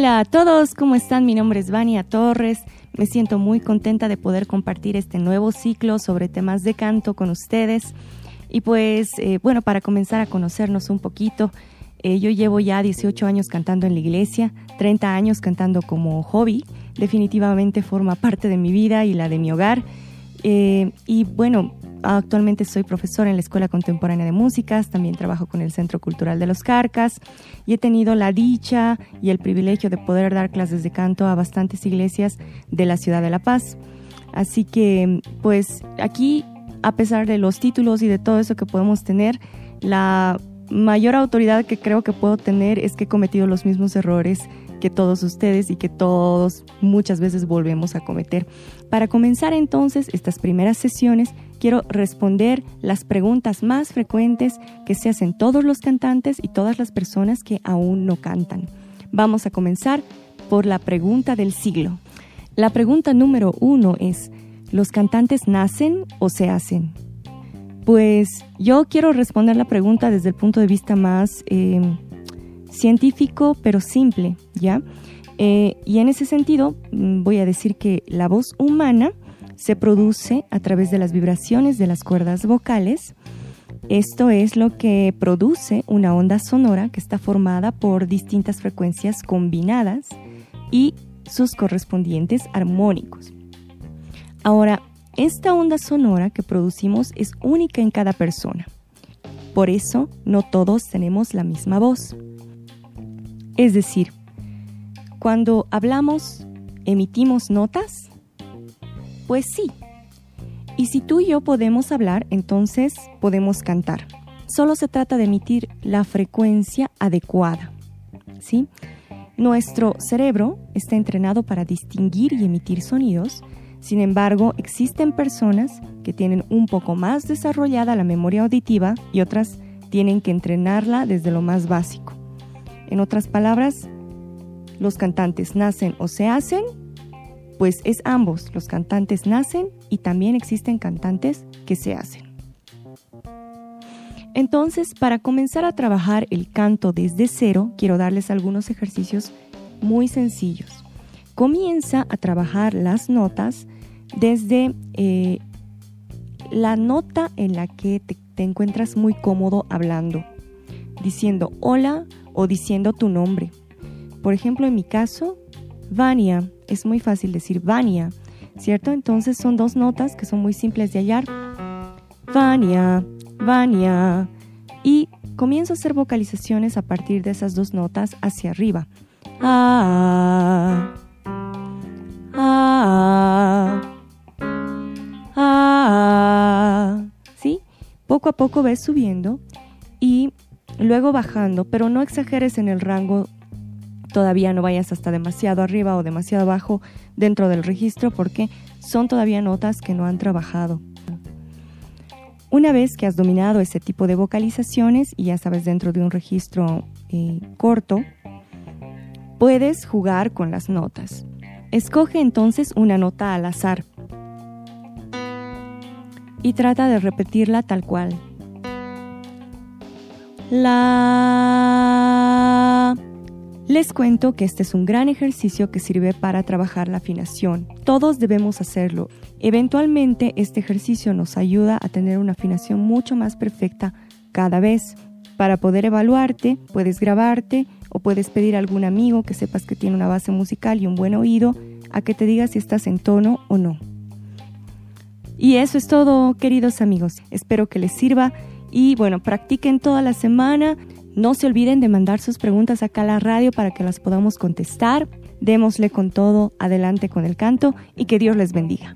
Hola a todos, ¿cómo están? Mi nombre es Vania Torres. Me siento muy contenta de poder compartir este nuevo ciclo sobre temas de canto con ustedes. Y pues, eh, bueno, para comenzar a conocernos un poquito, eh, yo llevo ya 18 años cantando en la iglesia, 30 años cantando como hobby. Definitivamente forma parte de mi vida y la de mi hogar. Eh, y bueno, Actualmente soy profesora en la Escuela Contemporánea de Músicas, también trabajo con el Centro Cultural de los Carcas y he tenido la dicha y el privilegio de poder dar clases de canto a bastantes iglesias de la ciudad de La Paz. Así que, pues aquí, a pesar de los títulos y de todo eso que podemos tener, la mayor autoridad que creo que puedo tener es que he cometido los mismos errores que todos ustedes y que todos muchas veces volvemos a cometer. Para comenzar entonces estas primeras sesiones, quiero responder las preguntas más frecuentes que se hacen todos los cantantes y todas las personas que aún no cantan. Vamos a comenzar por la pregunta del siglo. La pregunta número uno es, ¿los cantantes nacen o se hacen? Pues yo quiero responder la pregunta desde el punto de vista más... Eh, científico pero simple, ¿ya? Eh, y en ese sentido mm, voy a decir que la voz humana se produce a través de las vibraciones de las cuerdas vocales. Esto es lo que produce una onda sonora que está formada por distintas frecuencias combinadas y sus correspondientes armónicos. Ahora, esta onda sonora que producimos es única en cada persona. Por eso, no todos tenemos la misma voz. Es decir, cuando hablamos, emitimos notas, pues sí. Y si tú y yo podemos hablar, entonces podemos cantar. Solo se trata de emitir la frecuencia adecuada. ¿Sí? Nuestro cerebro está entrenado para distinguir y emitir sonidos, sin embargo, existen personas que tienen un poco más desarrollada la memoria auditiva y otras tienen que entrenarla desde lo más básico. En otras palabras, los cantantes nacen o se hacen, pues es ambos, los cantantes nacen y también existen cantantes que se hacen. Entonces, para comenzar a trabajar el canto desde cero, quiero darles algunos ejercicios muy sencillos. Comienza a trabajar las notas desde eh, la nota en la que te, encuentras muy cómodo hablando, diciendo hola, o diciendo tu nombre. Por ejemplo, en mi caso, Vania, es muy fácil decir Vania, ¿cierto? Entonces son dos notas que son muy simples de hallar. Vania, Vania. Y comienzo a hacer vocalizaciones a partir de esas dos notas hacia arriba. Ah, Poco a poco ves subiendo y luego bajando, pero no exageres en el rango, todavía no vayas hasta demasiado arriba o demasiado abajo dentro del registro porque son todavía notas que no han trabajado. Una vez que has dominado ese tipo de vocalizaciones y ya sabes dentro de un registro eh, corto, puedes jugar con las notas. Escoge entonces una nota al azar y trata de repetirla tal cual. La... Les cuento que este es un gran ejercicio que sirve para trabajar la afinación. Todos debemos hacerlo. Eventualmente este ejercicio nos ayuda a tener una afinación mucho más perfecta cada vez. Para poder evaluarte, puedes grabarte o puedes pedir a algún amigo que sepas que tiene una base musical y un buen oído a que te diga si estás en tono o no. Y eso es todo, queridos amigos. Espero que les sirva y bueno, practiquen toda la semana. No se olviden de mandar sus preguntas acá a la radio para que las podamos contestar. Démosle con todo, adelante con el canto y que Dios les bendiga.